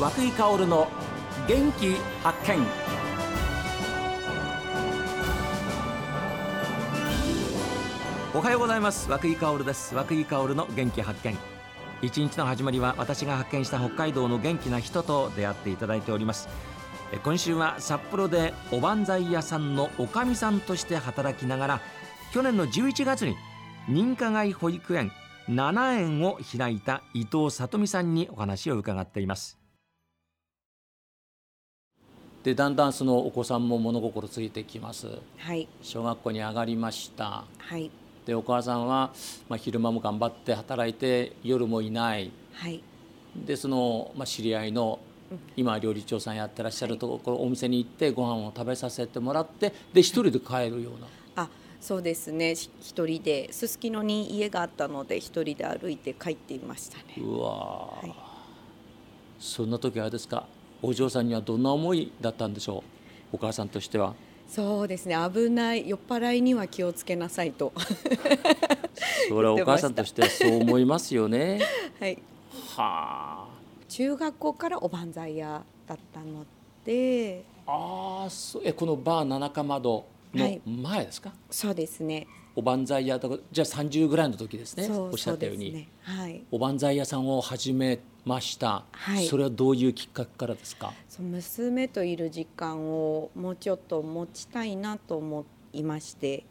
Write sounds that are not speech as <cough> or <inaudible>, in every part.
和久井薫の元気発見。おはようございます。和久井薫です。和久井薫の元気発見。一日の始まりは私が発見した北海道の元気な人と出会っていただいております。今週は札幌でおばんざい屋さんのおかみさんとして働きながら去年の11月に認可外保育園7園を開いた伊藤さとみさんにお話を伺っています。でだんだんそのお子さんも物心ついてきます。はい。小学校に上がりました。はい。でお母さんは、まあ、昼間も頑張って働いて夜もいない。はい。でその、まあ、知り合いの今料理長さんやってらっしゃるところ、お店に行ってご飯を食べさせてもらってで一人で帰るような。あそうですね。し一人で。すすきのに家があったので一人で歩いて帰っていましたね。うわー、はい。そんな時はあれですか？お嬢さんにはどんな思いだったんでしょう？お母さんとしては。そうですね。危ない酔っ払いには気をつけなさいと。<laughs> それはお母さんとしてはそう思いますよね。<laughs> はい。は中学校からおばんざい屋だったので。ああーそう。えこのバー七かまどのはい。前ですか、そうですね。おばんざい屋とかじゃあ30ぐらいの時ですね。おっしゃったように。ね。はい。おばんざい屋さんを始めました、はい。それはどういうきっかけからですか？娘といる時間をもうちょっと持ちたいなと思いまして。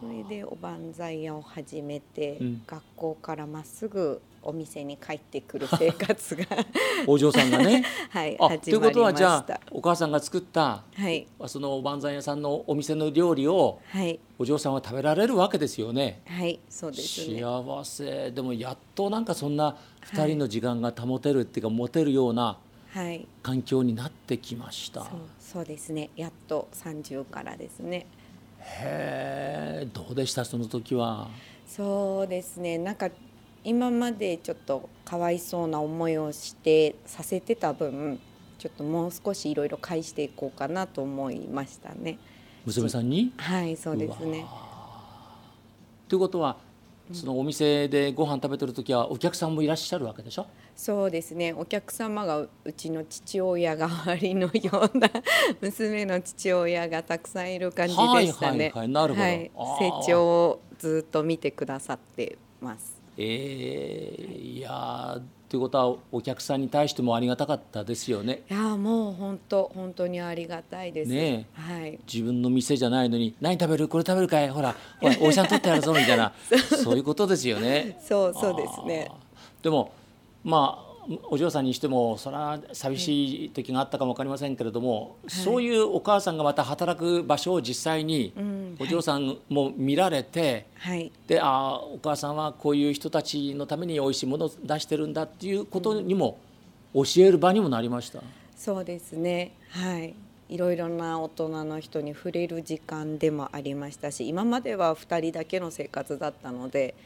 それでおばんざい屋を始めて、うん。学校からまっすぐお店に帰ってくる生活が <laughs> お嬢さんがね <laughs> はいあというこ始まりましとはじゃあた。お母さんが作ったはいそのおばんざい屋さんのお店の料理をはいお嬢さんは食べられるわけですよね。はいそうですね。幸せでもやっとなんかそんな2人の時間が保てるっていうか持てるようなはい環境になってきました。そうそうですねやっと30からですね。へえどうでした？その時は。そうですねなんか今までちょっとかわいそうな思いをしてさせてた分ちょっともう少しいろいろ返していこうかなと思いましたね。娘さんに？はいそうですね。ということはそのお店でご飯食べてる時はお客さんもいらっしゃるわけでしょ？そうですねお客様がうちの父親代わりのような <laughs> 娘の父親がたくさんいる感じでしたね。はいはいはいなるほどはい成長をずっと見てくださってます。えーいやーということはお客さんに対してもありがたかったですよねいやーもう本当本当にありがたいです。ねはい。自分の店じゃないのに何食べるこれ食べるかい?ほらほら <laughs> おじさん取ってやるぞみたいなそういうことですよね。<laughs> そうそうですね。でもまあお嬢さんにしてもそれは寂しい時があったかも分かりませんけれども、そういうお母さんがまた働く場所を実際にうんお嬢さんも見られて、はい。でああお母さんはこういう人たちのために美味しいものを出してるんだっていうことにも教える場にもなりました。そうですね。はい。いろいろな大人の人に触れる時間でもありましたし今までは2人だけの生活だったので、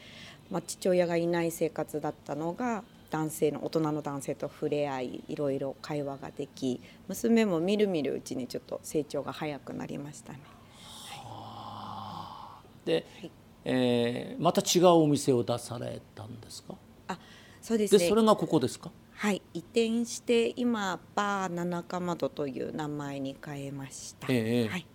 まあ、父親がいない生活だったのが男性の大人の男性と触れ合いいろいろ会話ができ娘もみるみるうちにちょっと成長が早くなりましたね。で、えーまた違うお店を出されたんですか？あそうですねでそれがここですか？はい移転して今バー七かまどという名前に変えました。ええはい。はい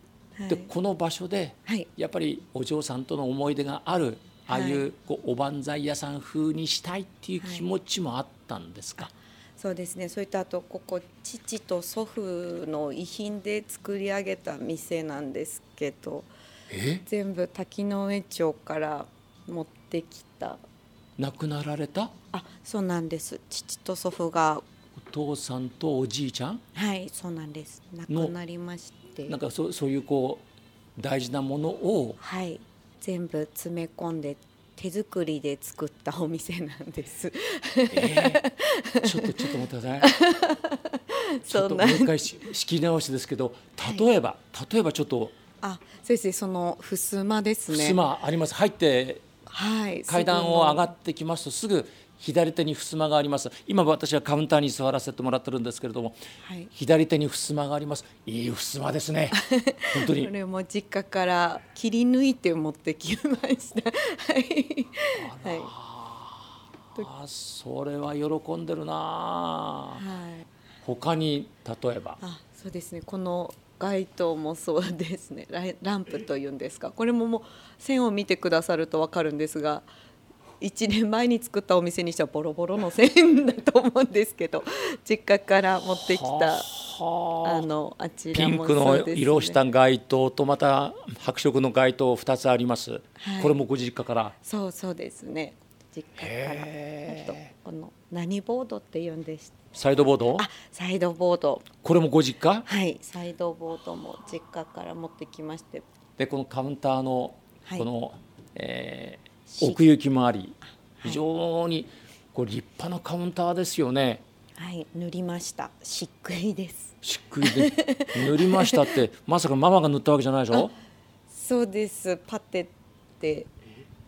でこの場所ではい。やっぱりお嬢さんとの思い出があるああいはいうこうおばんざい屋さん風にしたいっていう気持ちもあったんですか、そうですね。それとあとここ父と祖父の遺品で作り上げた店なんですけど、え？全部滝の上町から持ってきた。亡くなられた？あ、そうなんです。父と祖父がお父さんとおじいちゃん？はい、そうなんです。亡くなりまして、なんかそうそういうこう大事なものをはい、全部詰め込んで手作りで作ったお店なんです。えーちょっとちょっと待ってください <laughs> ちょっともう一回し仕切り直しですけど例えば、例えばちょっとあ、そうですね。その襖ですね。襖あります入ってはい。階段を上がっってきますとすぐ左手に襖があります。今私はカウンターに座らせてもらってるんですけれどもはい。左手に襖があります。いい襖ですね。<laughs> 本当に。それも実家から切り抜いて持ってきました。<laughs> はい。あそれは喜んでるなはい。他に例えば？あそうですね。この街灯もそうですね。ランプというんですか。これももう線を見てくださると分かるんですが1年前に作ったお店にしてはボロボロの線だと思うんですけど <laughs> 実家から持ってきたはあ。あのあちらもピンクの色した街灯とまた白色の街灯2つあります、はい。これもご実家から？そうそうですね。実家から。あとこの何ボードって言うんです。サイドボード？あサイドボード。これもご実家？はいサイドボードも実家から持ってきまして。でこのカウンターのはい。この、えーし奥行きもありはい。非常にこれ立派なカウンターですよね。はい塗りました。漆喰です。しっくりで塗りましたって <laughs> まさかママが塗ったわけじゃないでしょ？そうです。パテって。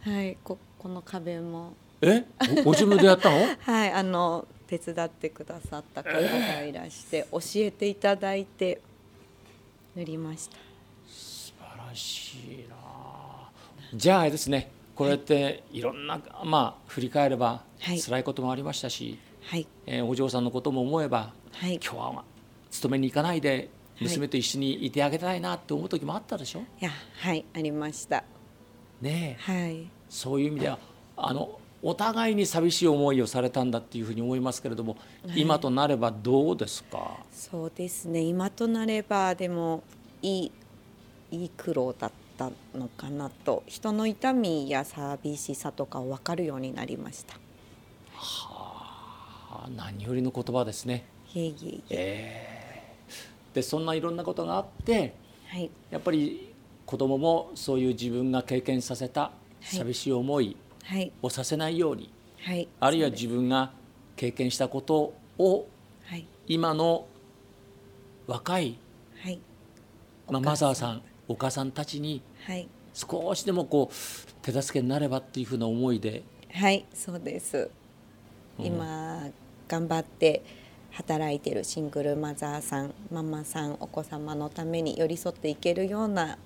はいここの壁も。え？ごご自分でやったの？<laughs> はいあの手伝ってくださった方がいらして、教えていただいて塗りました。素晴らしいな。じゃああれですねこうやっていろんな、まあ振り返ればはい。辛いこともありましたし、はい。えーお嬢さんのことも思えばはい。今日は勤めに行かないではい。娘と一緒にいてあげたいなって思う時もあったでしょ、いやはいありました。ねえ。はい。そういう意味ではあのお互いに寂しい思いをされたんだっていうふうに思いますけれども、はい。今となればどうですか？そうですね。今となればでもいいいい苦労だったのかなと人の痛みや寂しさとかを分かるようになりました。あ何よりの言葉ですね。いえいえ。いええ。ーでそんないろんなことがあってはい。やっぱり子供もそういう自分が経験させた寂しい思いはい。をさせないように、はい。あるいは自分が経験したことをはい。今の若い、はい。まあ、マザーさんお母さんたちにはい。少しでもこう手助けになればっていうふうな思いで。はいそうです、うん今頑張って働いてるシングルマザーさんママさんお子様のために寄り添っていけるような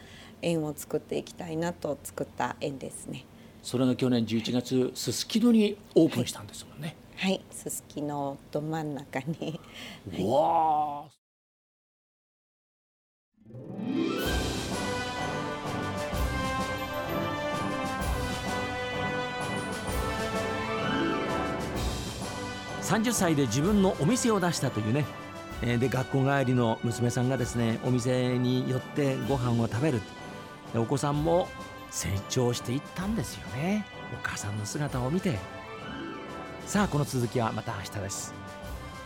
縁を作っていきたいなと作った縁ですね。それが去年11月すすきのにオープンしたんですもんね。はいすすきのど真ん中に。うわあ30歳で自分のお店を出したというね。で学校帰りの娘さんがですねお店に寄ってご飯を食べる。お子さんも成長していったんですよね。お母さんの姿を見て。さあこの続きはまた明日です。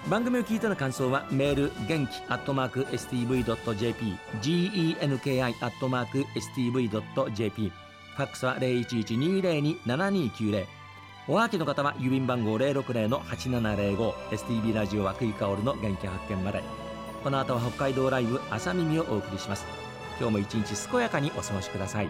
番組を聞いての感想はメール元気アットマーク STV.jp genki アットマーク STV.jp ファックスは0112027290おはがきの方は郵便番号060-8705 STB ラジオ和久井薫の元気発見まで。この後は北海道ライブ朝耳をお送りします。今日も一日健やかにお過ごしください。